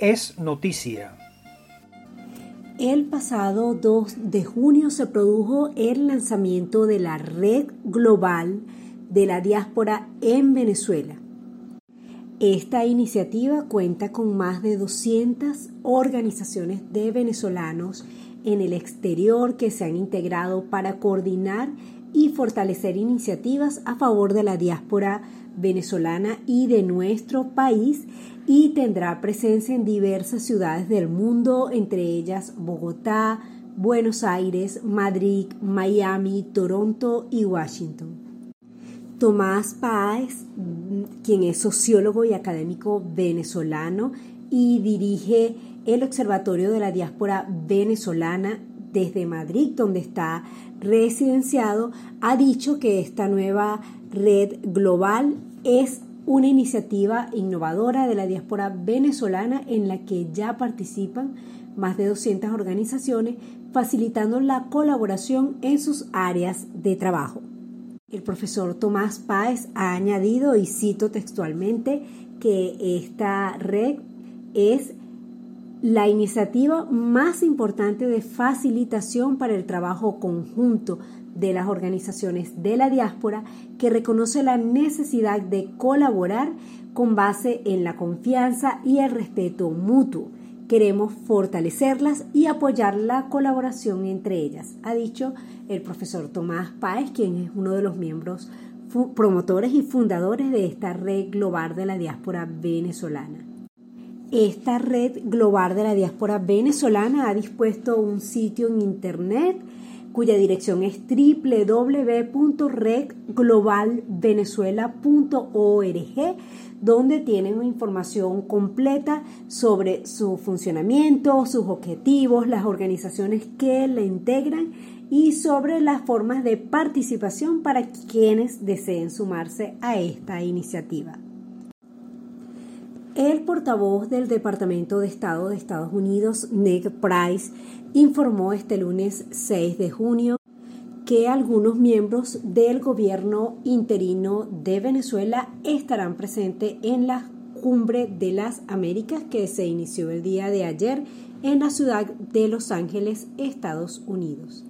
es noticia. El pasado 2 de junio se produjo el lanzamiento de la Red Global de la Diáspora en Venezuela. Esta iniciativa cuenta con más de 200 organizaciones de venezolanos en el exterior que se han integrado para coordinar y fortalecer iniciativas a favor de la diáspora venezolana y de nuestro país y tendrá presencia en diversas ciudades del mundo, entre ellas Bogotá, Buenos Aires, Madrid, Miami, Toronto y Washington. Tomás Páez, quien es sociólogo y académico venezolano y dirige el Observatorio de la Diáspora Venezolana desde Madrid, donde está residenciado, ha dicho que esta nueva red global es una iniciativa innovadora de la diáspora venezolana en la que ya participan más de 200 organizaciones, facilitando la colaboración en sus áreas de trabajo. El profesor Tomás Páez ha añadido, y cito textualmente, que esta red es la iniciativa más importante de facilitación para el trabajo conjunto de las organizaciones de la diáspora que reconoce la necesidad de colaborar con base en la confianza y el respeto mutuo. Queremos fortalecerlas y apoyar la colaboración entre ellas, ha dicho el profesor Tomás Páez, quien es uno de los miembros promotores y fundadores de esta red global de la diáspora venezolana. Esta red global de la diáspora venezolana ha dispuesto un sitio en internet cuya dirección es www.redglobalvenezuela.org, donde tienen información completa sobre su funcionamiento, sus objetivos, las organizaciones que la integran y sobre las formas de participación para quienes deseen sumarse a esta iniciativa. El portavoz del Departamento de Estado de Estados Unidos, Nick Price, informó este lunes 6 de junio que algunos miembros del gobierno interino de Venezuela estarán presentes en la Cumbre de las Américas que se inició el día de ayer en la ciudad de Los Ángeles, Estados Unidos.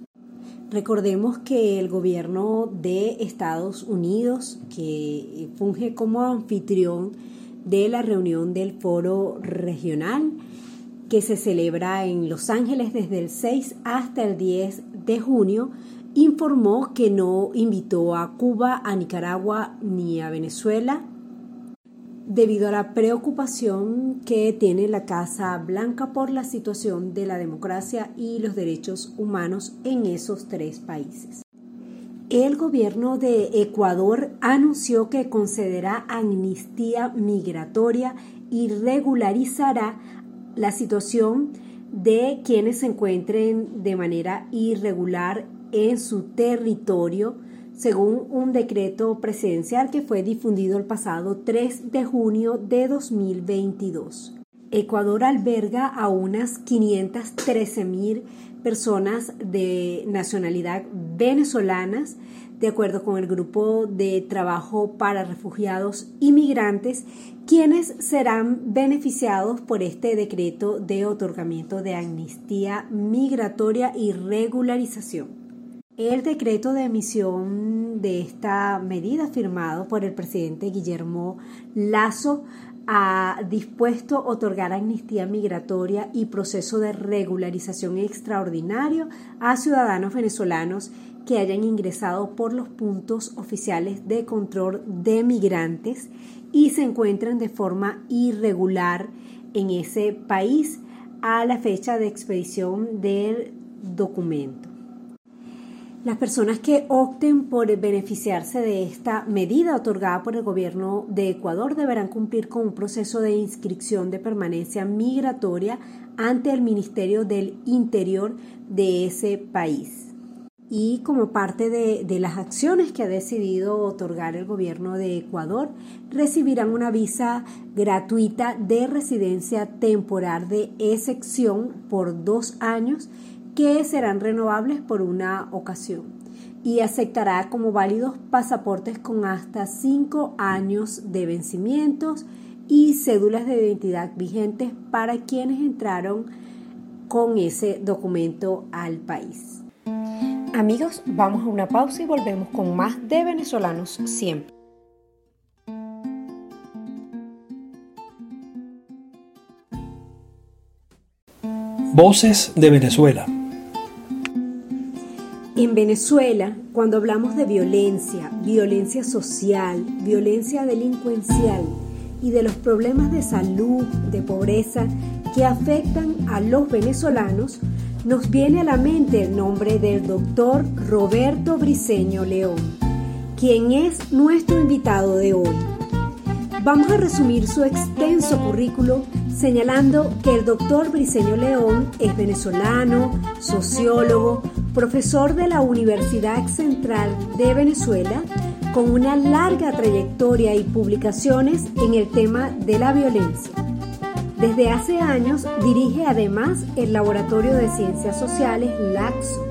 Recordemos que el gobierno de Estados Unidos, que funge como anfitrión de la reunión del foro regional que se celebra en Los Ángeles desde el 6 hasta el 10 de junio, informó que no invitó a Cuba, a Nicaragua ni a Venezuela debido a la preocupación que tiene la Casa Blanca por la situación de la democracia y los derechos humanos en esos tres países el gobierno de Ecuador anunció que concederá amnistía migratoria y regularizará la situación de quienes se encuentren de manera irregular en su territorio, según un decreto presidencial que fue difundido el pasado 3 de junio de 2022. Ecuador alberga a unas 513 mil personas de nacionalidad venezolanas, de acuerdo con el Grupo de Trabajo para Refugiados y Migrantes, quienes serán beneficiados por este decreto de otorgamiento de amnistía migratoria y regularización. El decreto de emisión de esta medida firmado por el presidente Guillermo Lazo ha dispuesto otorgar amnistía migratoria y proceso de regularización extraordinario a ciudadanos venezolanos que hayan ingresado por los puntos oficiales de control de migrantes y se encuentran de forma irregular en ese país a la fecha de expedición del documento. Las personas que opten por beneficiarse de esta medida otorgada por el gobierno de Ecuador deberán cumplir con un proceso de inscripción de permanencia migratoria ante el Ministerio del Interior de ese país. Y como parte de, de, las acciones que ha decidido otorgar el gobierno de Ecuador, recibirán una visa gratuita de residencia temporal de excepción por dos años que serán renovables por una ocasión y aceptará como válidos pasaportes con hasta cinco años de vencimientos y cédulas de identidad vigentes para quienes entraron con ese documento al país. Amigos, vamos a una pausa y volvemos con más de venezolanos siempre. Voces de Venezuela. En Venezuela, cuando hablamos de violencia, violencia social, violencia delincuencial y de los problemas de salud, de pobreza que afectan a los venezolanos, nos viene a la mente el nombre del doctor Roberto Briceño León, quien es nuestro invitado de hoy. Vamos a resumir su extenso currículo señalando que el doctor Briceño León es venezolano, sociólogo, profesor de la Universidad Central de Venezuela, con una larga trayectoria y publicaciones en el tema de la violencia. Desde hace años dirige además el Laboratorio de Ciencias Sociales LAXO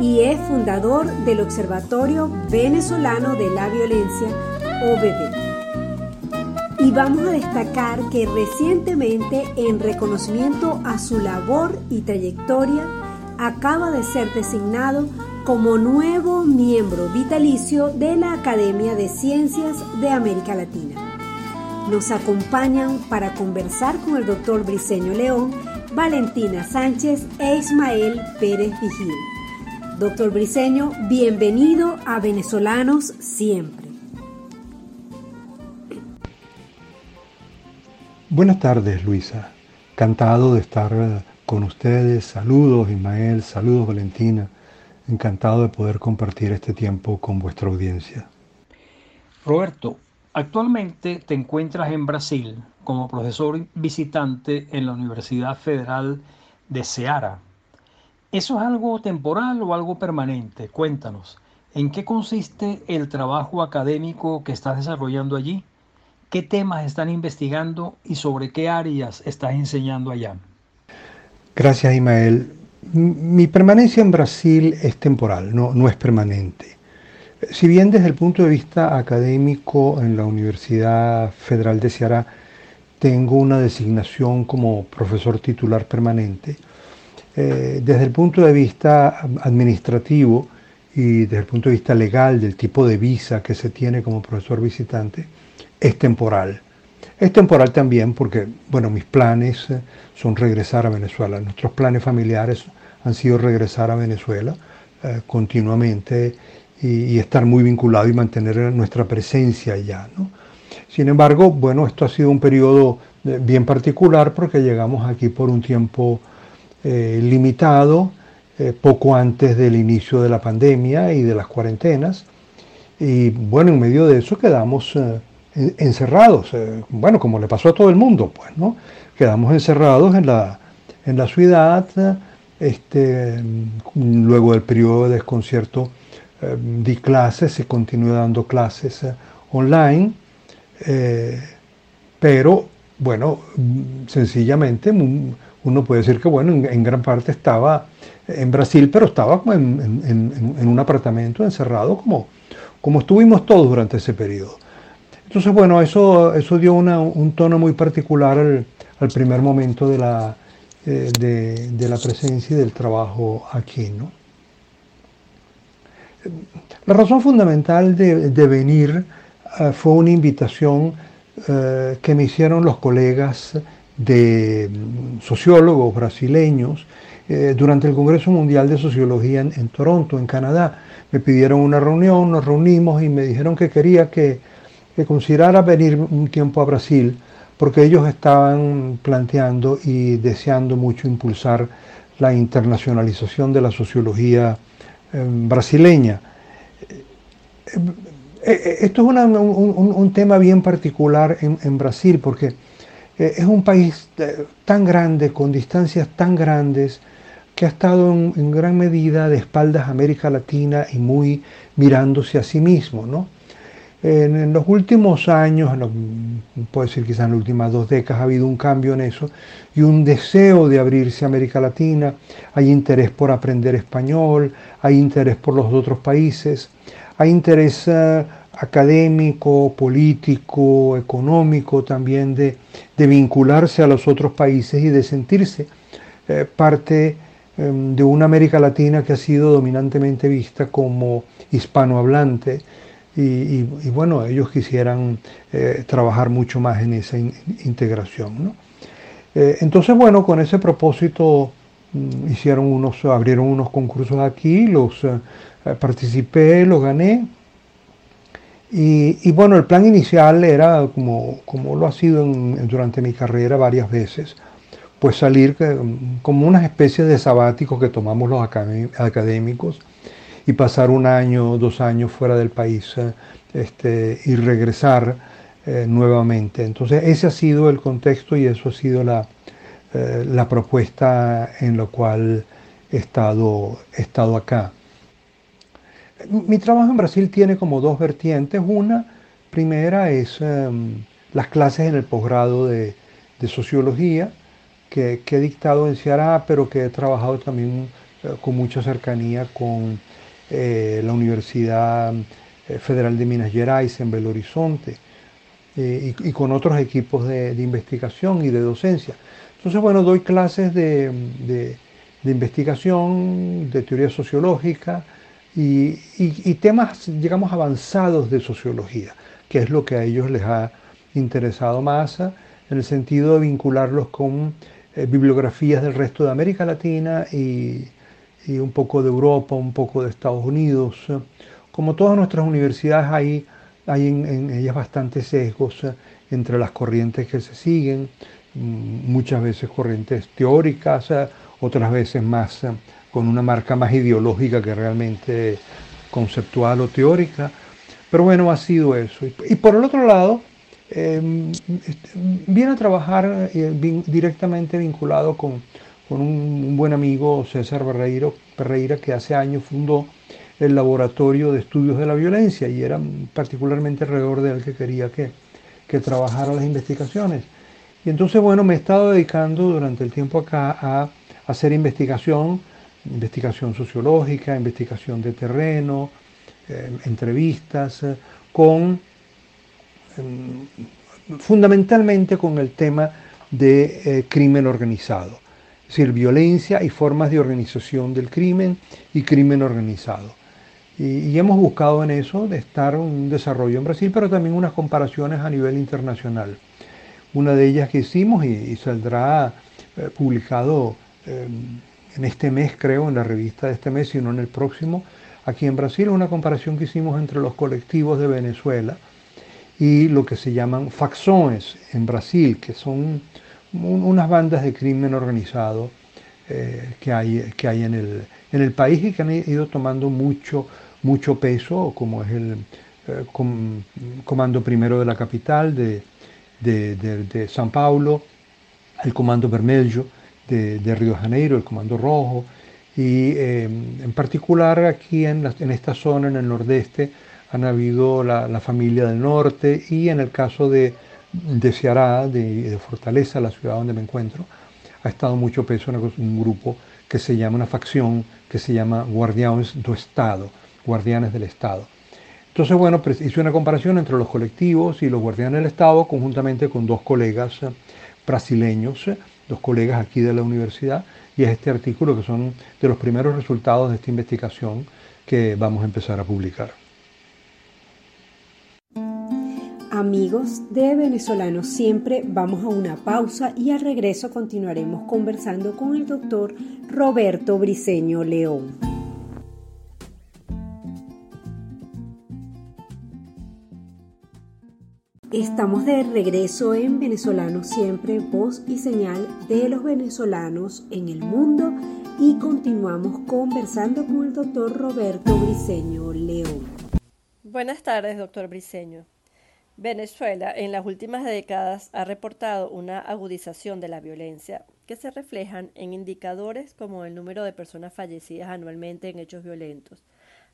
y es fundador del Observatorio Venezolano de la Violencia, OVD. Y vamos a destacar que recientemente, en reconocimiento a su labor y trayectoria, acaba de ser designado como nuevo miembro vitalicio de la Academia de Ciencias de América Latina. Nos acompañan para conversar con el doctor Briceño León, Valentina Sánchez e Ismael Pérez Vigil. Doctor Briceño, bienvenido a Venezolanos Siempre. Buenas tardes, Luisa. Encantado de estar con ustedes. Saludos, Ismael. Saludos, Valentina. Encantado de poder compartir este tiempo con vuestra audiencia. Roberto, actualmente te encuentras en Brasil como profesor visitante en la Universidad Federal de Ceará. ¿Eso es algo temporal o algo permanente? Cuéntanos, ¿en qué consiste el trabajo académico que estás desarrollando allí? ¿Qué temas están investigando y sobre qué áreas estás enseñando allá? Gracias, Imael. Mi permanencia en Brasil es temporal, no, es permanente. Si bien desde el punto de vista académico en la Universidad Federal de Ceará tengo una designación como profesor titular permanente, eh, desde el punto de vista administrativo y desde el punto de vista legal del tipo de visa que se tiene como profesor visitante, es temporal. Es temporal también porque, bueno, mis planes eh, son regresar a Venezuela. Nuestros planes familiares han sido regresar a Venezuela eh, continuamente y, estar muy vinculado y mantener nuestra presencia allá. Sin embargo, bueno, esto ha sido un periodo eh, bien particular porque llegamos aquí por un tiempo limitado, poco antes del inicio de la pandemia y de las cuarentenas. Y bueno, en medio de eso quedamos encerrados, eh, bueno, como le pasó a todo el mundo, pues, ¿no? Quedamos encerrados en la, en la ciudad, este, luego del periodo de desconcierto eh, di clases, se continuó dando clases eh, online, pero bueno, sencillamente uno puede decir que bueno, en, gran parte estaba en Brasil, pero estaba en, en, un apartamento encerrado como, como estuvimos todos durante ese periodo. Entonces, bueno, eso, eso dio un tono muy particular al, primer momento de la, eh, de, la, presencia y del trabajo aquí. ¿no? La razón fundamental de, venir eh, fue una invitación eh, que me hicieron los colegas de mm, sociólogos brasileños durante el Congreso Mundial de Sociología en, en Toronto, en Canadá. Me pidieron una reunión, nos reunimos y me dijeron que quería que que considerara venir un tiempo a Brasil, porque ellos estaban planteando y deseando mucho impulsar la internacionalización de la sociología em, brasileña. Eh, eh, esto es un, tema bien particular en, Brasil, porque eh, es un país tan grande, con distancias tan grandes, que ha estado en, en, gran medida de espaldas a América Latina y muy mirándose a sí mismo, ¿no? En, los últimos años, puedo decir quizás en las últimas dos décadas, ha habido un cambio en eso y un deseo de abrirse a América Latina. Hay interés por aprender español, hay interés por los otros países, hay interés, eh, académico, político, económico, también de, vincularse a los otros países y de sentirse eh, parte em, de una América Latina que ha sido dominantemente vista como hispanohablante. Y, bueno, ellos quisieran eh, trabajar mucho más en esa integración. Eh, entonces, bueno, con ese propósito mm, hicieron unos, abrieron unos concursos aquí, los participé, los gané y, bueno, el plan inicial era, como, como lo ha sido durante mi carrera varias veces, pues salir como una especie de sabático que tomamos los académicos y pasar un año, dos años fuera del país este, y regresar eh, nuevamente. Entonces ese ha sido el contexto y eso ha sido la, eh, la propuesta en la cual he estado, he estado acá. Mi trabajo en Brasil tiene como dos vertientes. Una primera es em, las clases en el posgrado de, sociología que, he dictado en Ceará, pero que he trabajado también eh, con mucha cercanía con eh, la Universidad eh, Federal de Minas Gerais en Belo Horizonte y, con otros equipos de, investigación y de docencia. Entonces, bueno, doy clases de, de investigación, de teoría sociológica, y, temas, digamos, avanzados de sociología, que es lo que a ellos les ha interesado más, en el sentido de vincularlos con eh, bibliografías del resto de América Latina y, un poco de Europa, un poco de Estados Unidos. Como todas nuestras universidades hay, hay en, ellas bastantes sesgos eh, entre las corrientes que se siguen, mm, muchas veces corrientes teóricas, eh, otras veces más con una marca más ideológica que realmente conceptual o teórica. Pero bueno, ha sido eso. Y, por el otro lado, em, este, viene a trabajar eh, directamente vinculado con, un, buen amigo, César Ferreira, que hace años fundó el Laboratorio de Estudios de la Violencia y era particularmente alrededor de él que quería que, que trabajara las investigaciones. Y entonces, bueno, me he estado dedicando durante el tiempo acá a hacer investigación investigación sociológica, investigación de terreno, eh, entrevistas, eh, con em, fundamentalmente con el tema de eh, crimen organizado, es decir, violencia y formas de organización del crimen y crimen organizado. Y, hemos buscado en eso de estar un desarrollo en Brasil, pero también unas comparaciones a nivel internacional. Una de ellas que hicimos y, saldrá publicado em, en este mes, creo, en la revista de este mes, sino en el próximo, aquí en Brasil, una comparación que hicimos entre los colectivos de Venezuela y lo que se llaman facciones en Brasil, que son unas bandas de crimen organizado eh, que hay, que hay en, el, en el país y que han ido tomando mucho, mucho peso, como es el eh, Comando Primero de la Capital de, de, San Paulo, el Comando Vermelho, de, Río de Janeiro, el Comando Rojo, y em, en particular aquí en, en, esta zona, en el nordeste, han habido la, familia del norte y en el caso de, de Ceará, de, Fortaleza, la ciudad donde me encuentro, ha estado mucho peso en un grupo que se llama, una facción que se llama Guardianes do Estado, Guardianes del Estado. Entonces, bueno, hice una comparación entre los colectivos y los guardianes del Estado, conjuntamente con dos colegas eh, brasileños, dos colegas aquí de la universidad, y es este artículo que son de los primeros resultados de esta investigación que vamos a empezar a publicar. Amigos de Venezolanos Siempre, vamos a una pausa y al regreso continuaremos conversando con el doctor Roberto Briceño León. Estamos de regreso en Venezolanos Siempre, voz y señal de los venezolanos en el mundo y continuamos conversando con el doctor Roberto Briceño León. Buenas tardes, doctor Briceño. Venezuela en las últimas décadas ha reportado una agudización de la violencia que se reflejan en indicadores como el número de personas fallecidas anualmente en hechos violentos.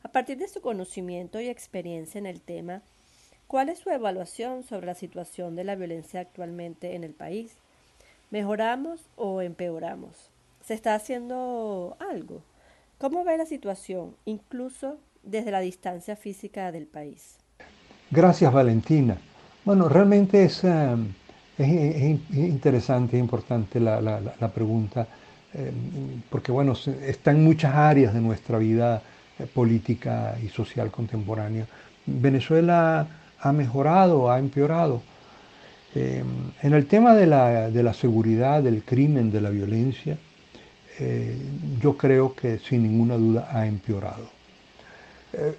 A partir de su conocimiento y experiencia en el tema, ¿Cuál es su evaluación sobre la situación de la violencia actualmente en el país? ¿Mejoramos o empeoramos? ¿Se está haciendo algo? ¿Cómo ve la situación, incluso desde la distancia física del país? Gracias, Valentina. Bueno, realmente es, eh, es, interesante, es importante la, pregunta, eh, porque bueno, está en muchas áreas de nuestra vida eh, política y social contemporánea. Venezuela ha mejorado, ha empeorado. en el tema de la, de la, seguridad, del crimen, de la violencia, yo creo que sin ninguna duda ha empeorado.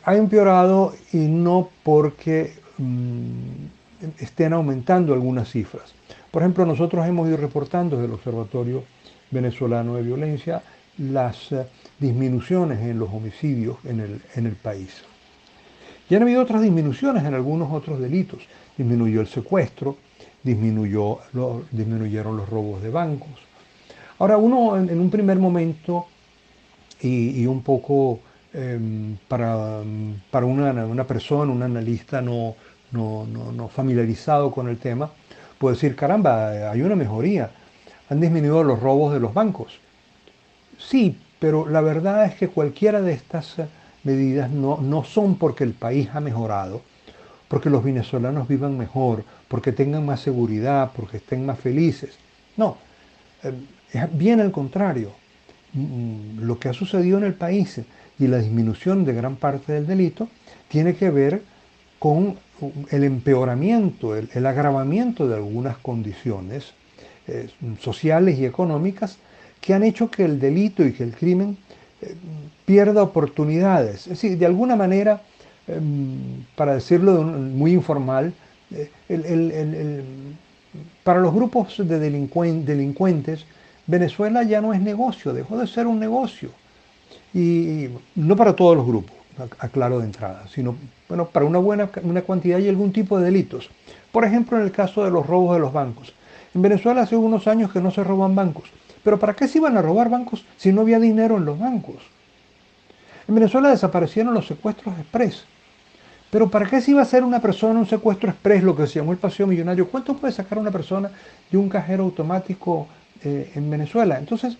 Ha empeorado y no porque mm, estén aumentando algunas cifras. Por ejemplo, nosotros hemos ido reportando del Observatorio Venezolano de Violencia las eh, disminuciones en los homicidios en el, en el país. Y han habido otras disminuciones en algunos otros delitos. Disminuyó el secuestro, disminuyó, disminuyeron los robos de bancos. Ahora, uno en, un primer momento y, un poco em, para, para una, una, persona, un analista, no, no, no, familiarizado con el tema, puede decir, caramba, hay una mejoría, han disminuido los robos de los bancos. Sí, pero la verdad es que cualquiera de estas eh, medidas no, no son porque el país ha mejorado, porque los venezolanos vivan mejor, porque tengan más seguridad, porque estén más felices. No, eh, es bien al contrario. Mm, lo que ha sucedido en el país y la disminución de gran parte del delito tiene que ver con el empeoramiento, el, agravamiento de algunas condiciones eh, sociales y económicas que han hecho que el delito y que el crimen eh, pierda oportunidades. Es decir, de alguna manera, em, para decirlo muy informal, eh, para los grupos de delincuentes, Venezuela ya no es negocio, dejó de ser un negocio. Y no para todos los grupos aclaro de entrada, sino bueno, para una buena una cantidad y algún tipo de delitos. Por ejemplo, en el caso de los robos de los bancos. En Venezuela hace unos años que no se roban bancos. Pero ¿para qué se iban a robar bancos si no había dinero en los bancos? En Venezuela desaparecieron los secuestros express. Pero ¿para qué se iba a hacer una persona un secuestro express, lo que se llamó el paseo millonario? ¿Cuánto puede sacar una persona de un cajero automático eh, en Venezuela? Entonces,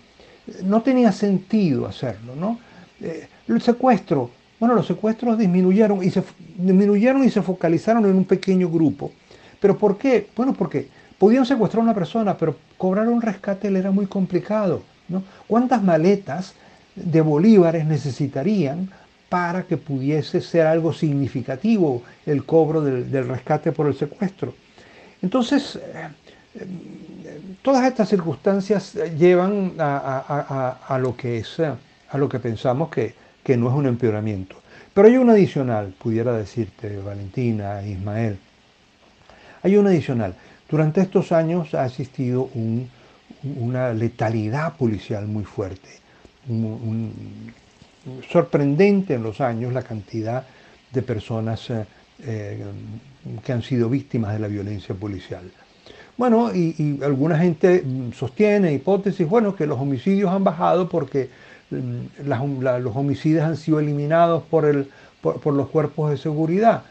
no tenía sentido hacerlo, ¿no? Eh, el secuestro, bueno, los secuestros disminuyeron y se, disminuyeron y se focalizaron en un pequeño grupo. ¿Pero por qué? Bueno, porque podían secuestrar a una persona, pero cobrar un rescate le era muy complicado. ¿no? ¿Cuántas maletas de bolívares necesitarían para que pudiese ser algo significativo el cobro del, rescate por el secuestro? Entonces, eh, eh, todas estas circunstancias llevan a, lo que es, a lo que pensamos que que no es un empeoramiento. Pero hay un adicional, pudiera decirte Valentina, Ismael. Hay un adicional. Durante estos años ha existido una letalidad policial muy fuerte. sorprendente en los años la cantidad de personas eh, eh, que han sido víctimas de la violencia policial. Bueno, y, y, alguna gente sostiene hipótesis, bueno, que los homicidios han bajado porque los homicidios han sido eliminados por, los cuerpos de seguridad.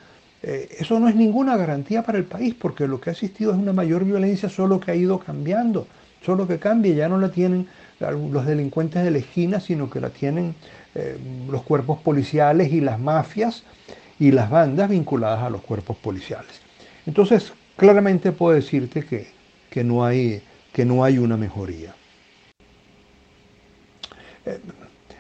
Eh, eso no es ninguna garantía para el país, porque lo que ha existido es una mayor violencia, solo que ha ido cambiando, solo que cambia, ya no la tienen los delincuentes de la esquina, sino que la tienen eh, los cuerpos policiales y las mafias y las bandas vinculadas a los cuerpos policiales. Entonces, claramente puedo decirte que no hay una mejoría.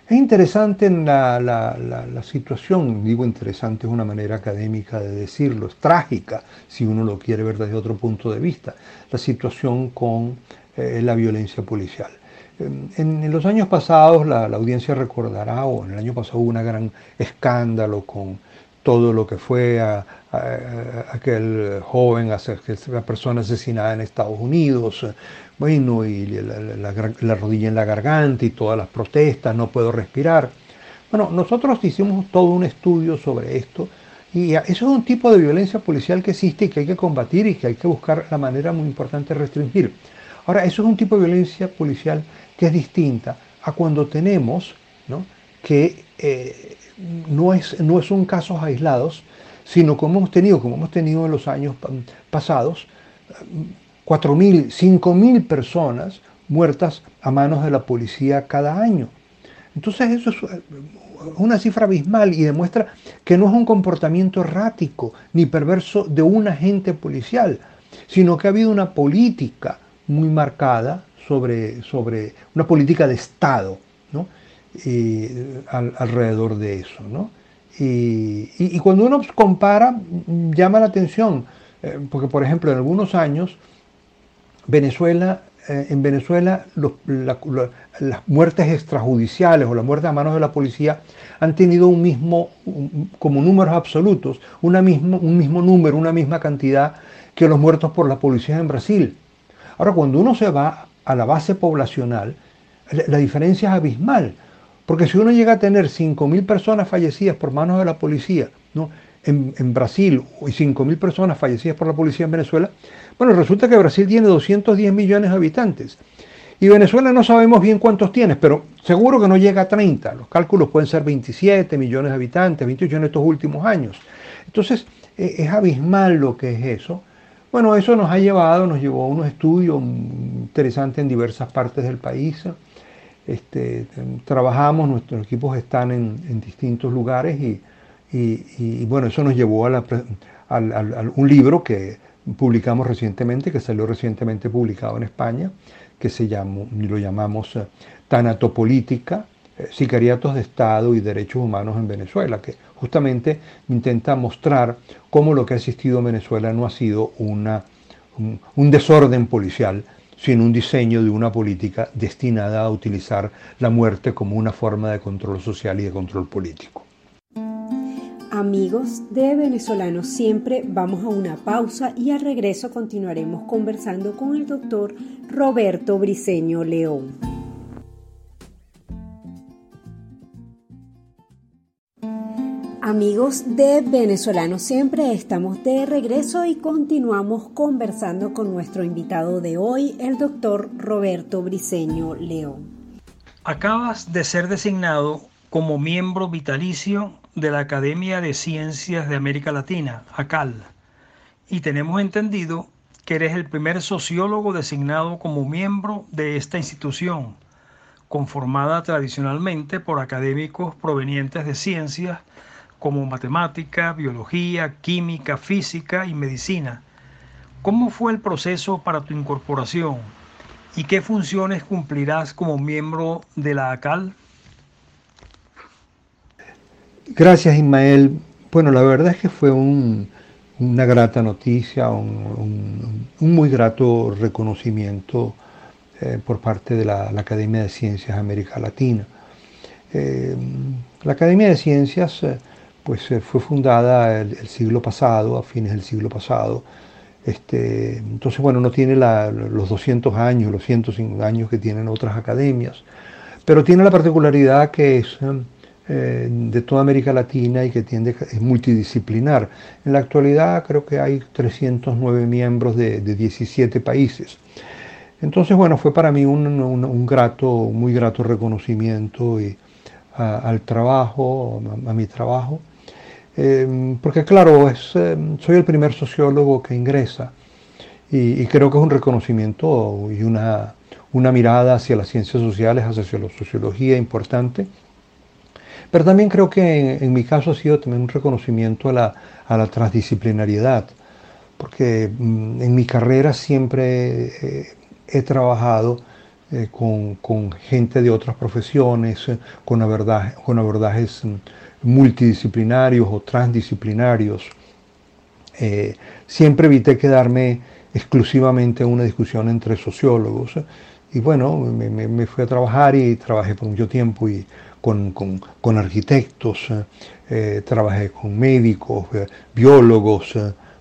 Es interesante la, situación, digo interesante es una manera académica de decirlo, es trágica si uno lo quiere ver desde otro punto de vista, la situación con eh, la violencia policial. En, los años pasados, la, audiencia recordará, o en el año pasado hubo un gran escándalo con todo lo que fue a, aquel joven, aquella persona asesinada en Estados Unidos, bueno, y la, rodilla en la garganta y todas las protestas, no puedo respirar. Bueno, nosotros hicimos todo un estudio sobre esto y eso es un tipo de violencia policial que existe y que hay que combatir y que hay que buscar la manera muy importante de restringir. Ahora, eso es un tipo de violencia policial que es distinta a cuando tenemos ¿no? que eh, no es, no son casos aislados, sino como hemos tenido, como hemos tenido en los años pasados, 4.000, 5.000 personas muertas a manos de la policía cada año. Entonces eso es una cifra abismal y demuestra que no es un comportamiento errático ni perverso de un agente policial, sino que ha habido una política muy marcada sobre, sobre una política de Estado ¿no? Alrededor de eso. ¿no? Y, cuando uno compara, llama la atención, eh, porque por ejemplo en algunos años Venezuela, eh, en Venezuela las muertes extrajudiciales o las muertes a manos de la policía han tenido un mismo, como números absolutos, una mismo, un mismo número, una misma cantidad que los muertos por la policía en Brasil. Ahora, cuando uno se va a la base poblacional, la diferencia es abismal. Porque si uno llega a tener 5.000 personas fallecidas por manos de la policía ¿no? en, en Brasil y 5.000 personas fallecidas por la policía en Venezuela, bueno, resulta que Brasil tiene 210 millones de habitantes. Y Venezuela no sabemos bien cuántos tiene, pero seguro que no llega a 30. Los cálculos pueden ser 27 millones de habitantes, 28 en estos últimos años. Entonces, e, es abismal lo que es eso. Bueno, eso nos ha llevado, nos llevó a unos estudios interesantes en diversas partes del país. Este, trabajamos, nuestros equipos están en, distintos lugares y, bueno, eso nos llevó a, un libro que publicamos recientemente, que salió recientemente publicado en España, que se llamó, lo llamamos eh, Tanatopolítica, eh, Sicariatos de Estado y Derechos Humanos en Venezuela, que justamente intenta mostrar cómo lo que ha existido en Venezuela no ha sido una, un desorden policial, sino un diseño de una política destinada a utilizar la muerte como una forma de control social y de control político. Amigos de Venezolanos Siempre, vamos a una pausa y al regreso continuaremos conversando con el doctor Roberto Briceño León. Amigos de Venezolanos Siempre, estamos de regreso y continuamos conversando con nuestro invitado de hoy, el doctor Roberto Briceño León. Acabas de ser designado como miembro vitalicio de la Academia de Ciencias de América Latina, ACAL, y tenemos entendido que eres el primer sociólogo designado como miembro de esta institución, conformada tradicionalmente por académicos provenientes de ciencias como matemática, biología, química, física y medicina. ¿Cómo fue el proceso para tu incorporación y qué funciones cumplirás como miembro de la ACAL? Gracias Ismael. Bueno, la verdad es que fue una grata noticia, un, muy grato reconocimiento eh, por parte de la, Academia de Ciencias América Latina. La Academia de Ciencias pues eh, fue fundada el, siglo pasado, a fines del siglo pasado. Este, entonces, bueno, no tiene los 200 años, los 105 años que tienen otras academias, pero tiene la particularidad que es eh, de toda América Latina y que tiende, es multidisciplinar. En la actualidad creo que hay 309 miembros de, 17 países. Entonces, bueno, fue para mí un, grato, muy grato reconocimiento y, al trabajo, a mi trabajo. Em, porque claro, es, em, soy el primer sociólogo que ingresa y, creo que es un reconocimiento y una, una, mirada hacia las ciencias sociales, hacia la sociología importante. Pero también creo que en, mi caso ha sido también un reconocimiento a la, a la transdisciplinariedad, porque mm, en mi carrera siempre eh, he trabajado eh, con, con, gente de otras profesiones, eh, con, abordaje, con abordajes multidisciplinarios o transdisciplinarios. Eh, siempre evité quedarme exclusivamente en una discusión entre sociólogos. Y bueno, me, fui a trabajar y trabajé por mucho tiempo y con, con, arquitectos, eh, trabajé con médicos, eh, biólogos,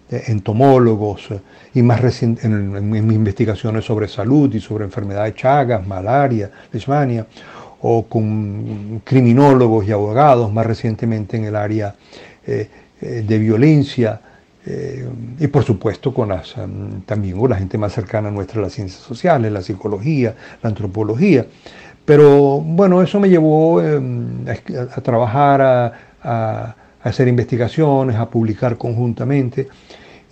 entomólogos y más reciente en, en, mis investigaciones sobre salud y sobre enfermedades Chagas, malaria, leishmania o con criminólogos y abogados, más recientemente en el área eh, eh, de violencia, eh, y por supuesto con también con la gente más cercana a nuestra, las ciencias sociales, la psicología, la antropología. Pero bueno, eso me llevó a, trabajar, a, a, hacer investigaciones, a publicar conjuntamente.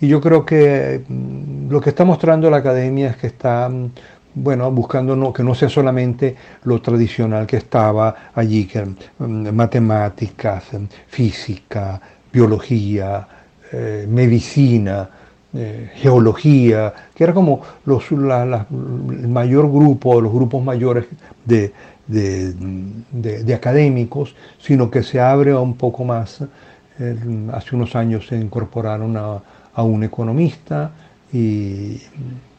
Y yo creo que mm, lo que está mostrando la academia es que está mm, bueno, buscando que no sea solamente lo tradicional que estaba allí, que mm, matemáticas, física, biología, eh, medicina, eh, geología, que era como los, el mayor grupo, los grupos mayores de, de, académicos, sino que se abre un poco más. hace unos años se incorporaron a, a un economista y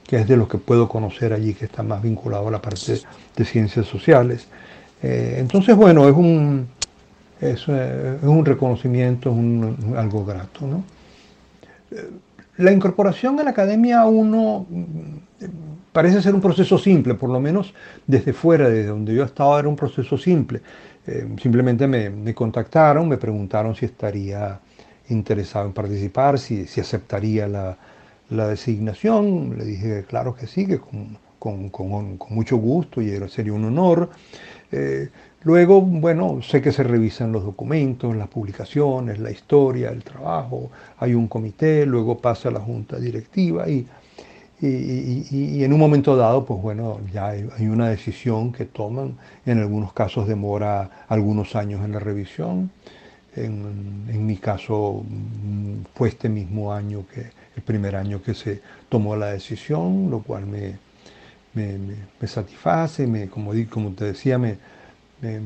que es de los que puedo conocer allí, que está más vinculado a la parte de ciencias sociales. Eh, entonces, bueno, es un, es, eh, un reconocimiento, es algo grato. ¿no? Eh, la incorporación a la Academia 1 parece ser un proceso simple, por lo menos desde fuera, desde donde yo estaba, era un proceso simple. simplemente me, me, contactaron, me preguntaron si estaría interesado en participar, si, si aceptaría la, la designación, le dije claro que sí, que con, mucho gusto y sería un honor. Eh, luego, bueno, sé que se revisan los documentos, las publicaciones, la historia, el trabajo, hay un comité, luego pasa la junta directiva y, y, en un momento dado, pues bueno, ya hay, una decisión que toman, en algunos casos demora algunos años en la revisión, en, en mi caso mm, fue este mismo año que el primer año que se tomó la decisión, lo cual me, me, satisface, me, como, como te decía, me, me,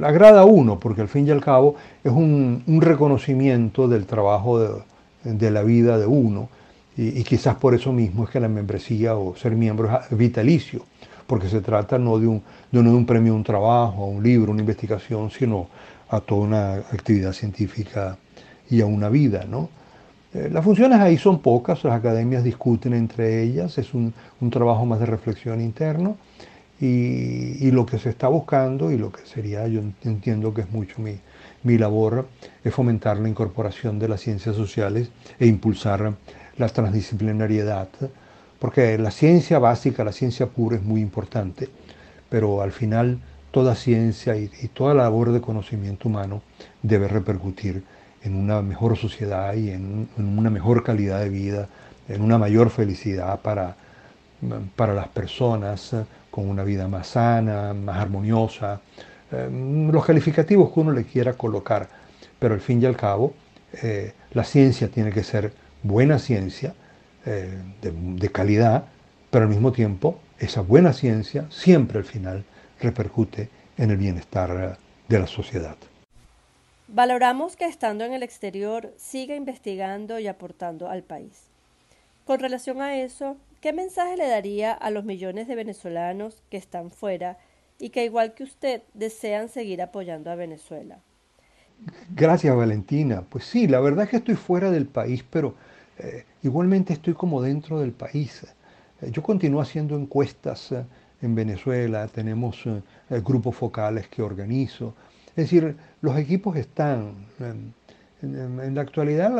agrada a uno, porque al fin y al cabo es un, reconocimiento del trabajo de, la vida de uno, y, quizás por eso mismo es que la membresía o ser miembro es vitalicio, porque se trata no de un, de un premio a un trabajo, a un libro, una investigación, sino a toda una actividad científica y a una vida, ¿no? Eh, las funciones ahí son pocas, las academias discuten entre ellas, es un, trabajo más de reflexión interno y, lo que se está buscando y lo que sería, yo entiendo que es mucho mi, mi labor, es fomentar la incorporación de las ciencias sociales e impulsar la transdisciplinariedad, porque la ciencia básica, la ciencia pura es muy importante, pero al final toda ciencia y, y toda labor de conocimiento humano debe repercutir en una mejor sociedad y en, una mejor calidad de vida, en una mayor felicidad para, para las personas, eh, con una vida más sana, más armoniosa, eh, los calificativos que uno le quiera colocar, pero al fin y al cabo eh, la ciencia tiene que ser buena ciencia, de, de calidad, pero al mismo tiempo esa buena ciencia siempre al final repercute en el bienestar de la sociedad. Valoramos que estando en el exterior siga investigando y aportando al país. Con relación a eso, ¿qué mensaje le daría a los millones de venezolanos que están fuera y que igual que usted desean seguir apoyando a Venezuela? Gracias Valentina. Pues sí, la verdad es que estoy fuera del país, pero eh, igualmente estoy como dentro del país. Eh, yo continúo haciendo encuestas eh, en Venezuela, tenemos grupos focales que organizo, es decir, los equipos están. En, la actualidad,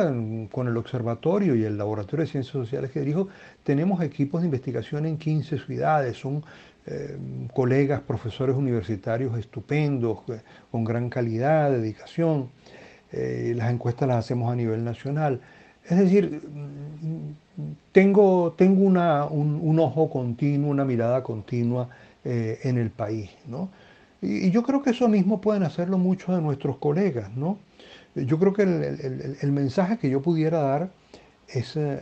con el observatorio y el laboratorio de ciencias sociales que dirijo, tenemos equipos de investigación en 15 ciudades. Son eh, colegas, profesores universitarios estupendos, eh, con gran calidad, dedicación. Eh, las encuestas las hacemos a nivel nacional. Es decir, tengo, tengo un, ojo continuo, una mirada continua en el país. ¿no? Y, yo creo que eso mismo pueden hacerlo muchos de nuestros colegas, ¿no? Yo creo que el, mensaje que yo pudiera dar es, eh,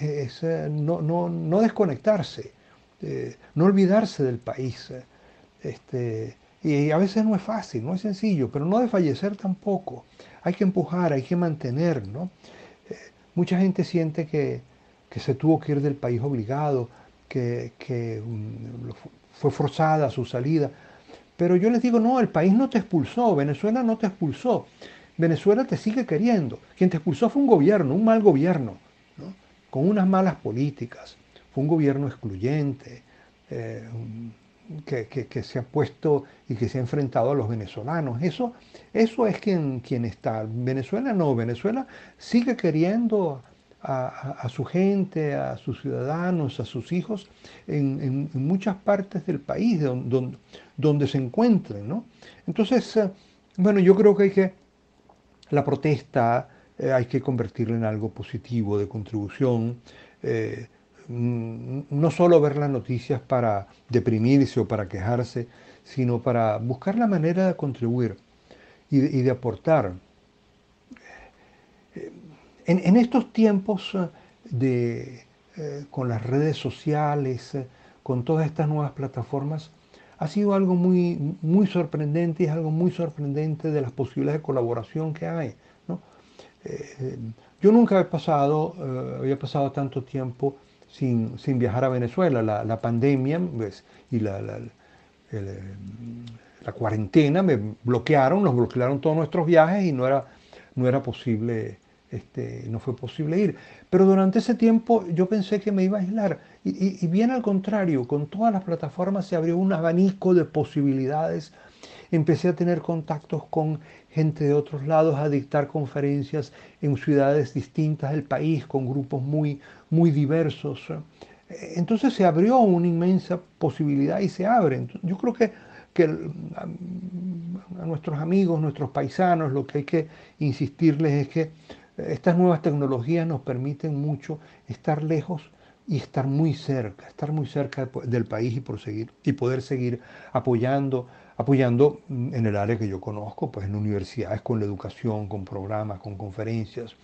eh, no, desconectarse, eh, no olvidarse del país. Este, y a veces no es fácil, no es sencillo, pero no desfallecer tampoco. Hay que empujar, hay que mantener, ¿no? mucha gente siente que, se tuvo que ir del país obligado, que, que mm, fue forzada su salida. Pero yo les digo, no, el país no te expulsó, Venezuela no te expulsó. Venezuela te sigue queriendo. Quien te expulsó fue un gobierno, un mal gobierno, con unas malas políticas. Fue un gobierno excluyente, eh, que, se ha puesto y que se ha enfrentado a los venezolanos. Eso, eso es quien, quien está. Venezuela no, Venezuela sigue queriendo a, su gente, a sus ciudadanos, a sus hijos, en, muchas partes del país donde, donde, se encuentren. ¿no? Entonces, eh, bueno, yo creo que hay que, la protesta eh, hay que convertirla en algo positivo, de contribución. Eh, no solo ver las noticias para deprimirse o para quejarse, sino para buscar la manera de contribuir y de, aportar. En, estos tiempos de, con las redes sociales, con todas estas nuevas plataformas, ha sido algo muy, muy sorprendente y es algo muy sorprendente de las posibilidades de colaboración que hay. Eh, yo nunca he pasado, eh, había pasado tanto tiempo sin, viajar a Venezuela. La, pandemia pues, y la, la, cuarentena me bloquearon, nos bloquearon todos nuestros viajes y no era, no era posible, este, no fue posible ir. Pero durante ese tiempo yo pensé que me iba a aislar y, bien al contrario, con todas las plataformas se abrió un abanico de posibilidades empecé a tener contactos con gente de otros lados, a dictar conferencias en ciudades distintas del país, con grupos muy, muy diversos. Entonces se abrió una inmensa posibilidad y se abre. Yo creo que a nuestros amigos, nuestros paisanos, lo que hay que insistirles es que estas nuevas tecnologías nos permiten mucho estar lejos y estar muy cerca, estar muy cerca del país y, proseguir, y poder seguir apoyando apoyando mm, en el área que yo conozco, pues en universidades, con la educación, con programas, con conferencias,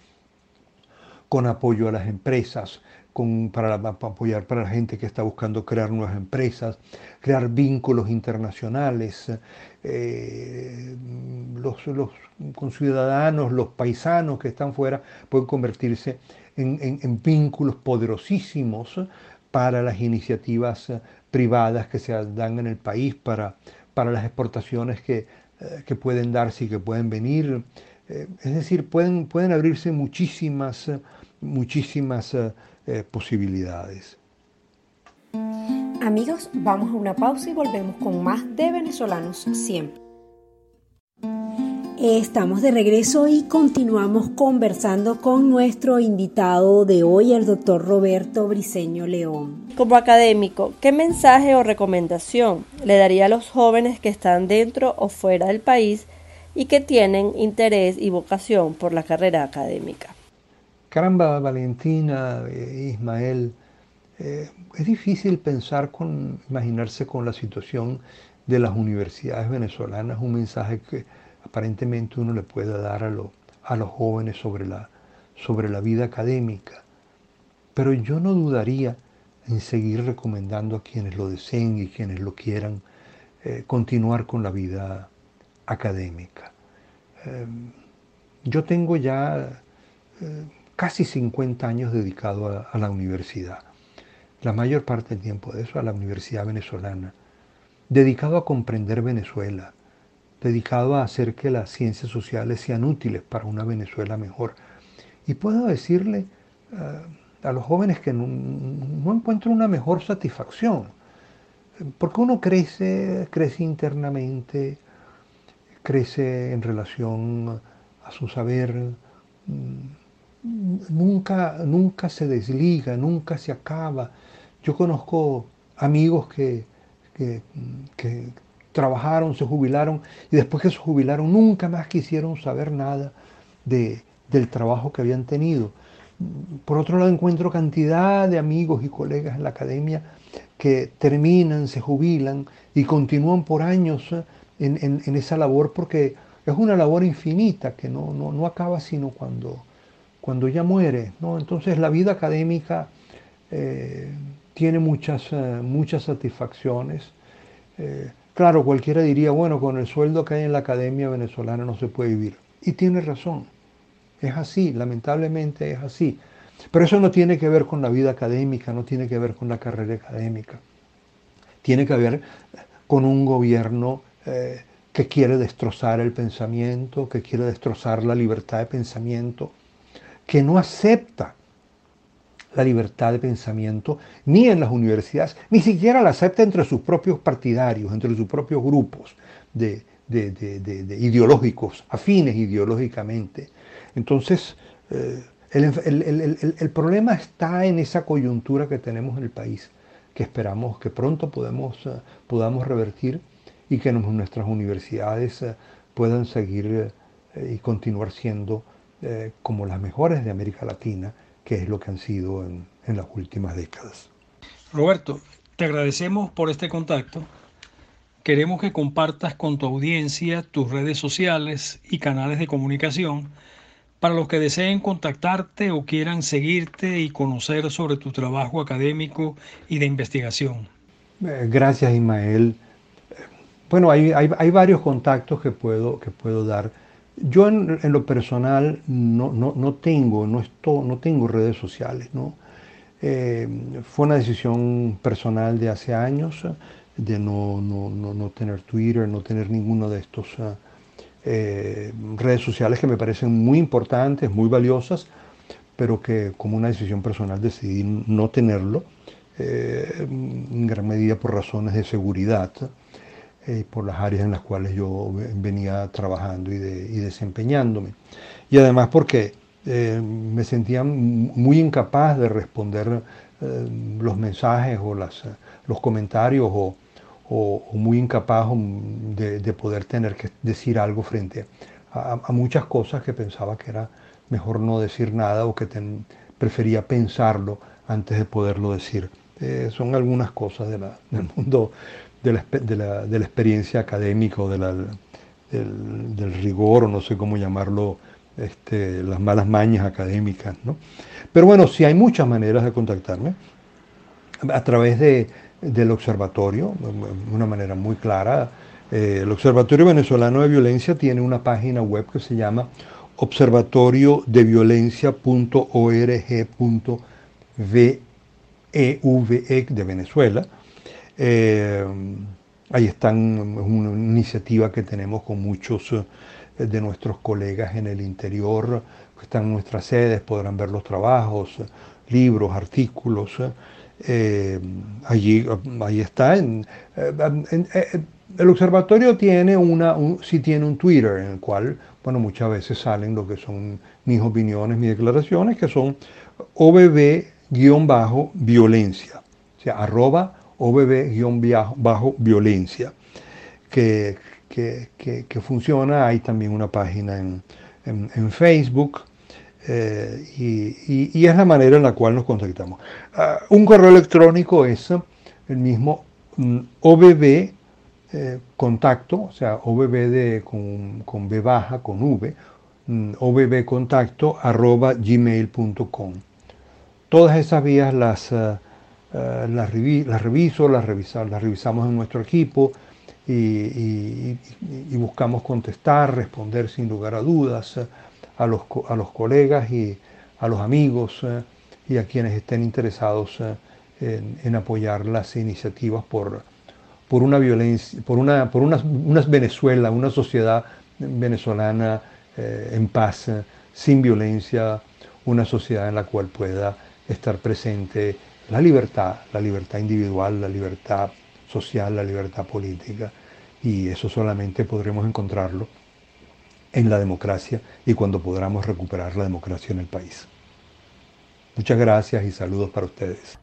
con apoyo a las empresas, para, apoyar para la gente que está buscando crear nuevas empresas, crear vínculos internacionales, eh, los, los conciudadanos, los paisanos que están fuera pueden convertirse en vínculos poderosísimos para las iniciativas privadas que se dan en el país para para las exportaciones que, eh, pueden darse y que pueden venir. Eh, es decir, pueden, pueden abrirse muchísimas, muchísimas eh, posibilidades. Amigos, vamos a una pausa y volvemos con más de venezolanos siempre. Estamos de regreso y continuamos conversando con nuestro invitado de hoy, el doctor Roberto Briceño León. Como académico, ¿qué mensaje o recomendación le daría a los jóvenes que están dentro o fuera del país y que tienen interés y vocación por la carrera académica? Caramba, Valentina, eh, Ismael, eh, es difícil pensar con, imaginarse con la situación de las universidades venezolanas, un mensaje que aparentemente uno le pueda dar a, a los jóvenes sobre la, sobre la vida académica. Pero yo no dudaría en seguir recomendando a quienes lo deseen y quienes lo quieran eh, continuar con la vida académica. Yo tengo ya casi 50 años dedicado a, la universidad, la mayor parte del tiempo de eso a la Universidad Venezolana, dedicado a comprender Venezuela, dedicado a hacer que las ciencias sociales sean útiles para una Venezuela mejor. Y puedo decirle eh, a los jóvenes que no, encuentro una mejor satisfacción, porque uno crece, crece internamente, crece en relación a su saber, mm, nunca, nunca se desliga, nunca se acaba. Yo conozco amigos que, que, trabajaron, se jubilaron y después que se jubilaron nunca más quisieron saber nada de, del trabajo que habían tenido. Por otro lado, encuentro cantidad de amigos y colegas en la academia que terminan, se jubilan y continúan por años eh, en, esa labor porque es una labor infinita que no, no, acaba sino cuando, cuando ya muere. ¿no? Entonces la vida académica eh, tiene muchas, eh, muchas satisfacciones. Claro, cualquiera diría, bueno, con el sueldo que hay en la academia venezolana no se puede vivir. Y tiene razón. Es así, lamentablemente es así. Pero eso no tiene que ver con la vida académica, no tiene que ver con la carrera académica. Tiene que ver con un gobierno eh, que quiere destrozar el pensamiento, que quiere destrozar la libertad de pensamiento, que no acepta la libertad de pensamiento, ni en las universidades, ni siquiera la acepta entre sus propios partidarios, entre sus propios grupos de, ideológicos, afines ideológicamente. Entonces, eh, el, problema está en esa coyuntura que tenemos en el país, que esperamos que pronto podemos, eh, podamos revertir y que nuestras universidades eh, puedan seguir y continuar siendo como las mejores de América Latina que es lo que han sido en, en las últimas décadas. Roberto, te agradecemos por este contacto. Queremos que compartas con tu audiencia tus redes sociales y canales de comunicación para los que deseen contactarte o quieran seguirte y conocer sobre tu trabajo académico y de investigación. Eh, gracias, Ismael. Bueno, hay, varios contactos que puedo, que puedo dar. Yo en, lo personal no, no, tengo, no, no tengo redes sociales. ¿no? Eh, fue una decisión personal de hace años de no, no, tener Twitter, no tener ninguno de estos eh, redes sociales que me parecen muy importantes, muy valiosas, pero que como una decisión personal decidí no tenerlo, eh, en gran medida por razones de seguridad y por las áreas en las cuales yo venía trabajando y, y desempeñándome. Y además porque eh, me sentía muy incapaz de responder eh, los mensajes o las, los comentarios o, muy incapaz de, poder tener que decir algo frente a, muchas cosas que pensaba que era mejor no decir nada o que prefería pensarlo antes de poderlo decir. Eh, son algunas cosas del mundo de la, de la, de la experiencia académica o del, del, rigor, o no sé cómo llamarlo, este, las malas mañas académicas. ¿no? Pero bueno, sí hay muchas maneras de contactarme. A través de, del observatorio, de una manera muy clara. Eh, el Observatorio Venezolano de Violencia tiene una página web que se llama observatoriodeviolencia.org.vev e e de Venezuela. Eh, ahí están una iniciativa que tenemos con muchos de nuestros colegas en el interior que están en nuestras sedes, podrán ver los trabajos, libros, artículos. Eh, allí, está. Eh, el observatorio tiene una, sí tiene un Twitter en el cual, bueno, muchas veces salen lo que son mis opiniones, mis declaraciones, que son OBB-violencia, o sea, OBB-violencia, que que, funciona. Hay también una página en, Facebook. Eh, y, es la manera en la cual nos contactamos. Ah, un correo electrónico es el mismo mm, OBB eh, contacto, o sea, OBB de, con, B baja, con V, mm, OBB contacto arroba gmail.com. Todas esas vías las, ah, ah, las, reviso, las, las revisamos en nuestro equipo, y, buscamos contestar, responder sin lugar a dudas eh, a los, a los colegas y a los amigos eh, y a quienes estén interesados eh, en, apoyar las iniciativas por, por una violencia, por una, por una, Venezuela, una sociedad venezolana en paz, sin violencia, una sociedad en la cual pueda estar presente la libertad, la libertad individual, la libertad social, la libertad política. Y eso solamente podremos encontrarlo en la democracia y cuando podamos recuperar la democracia en el país. Muchas gracias y saludos para ustedes.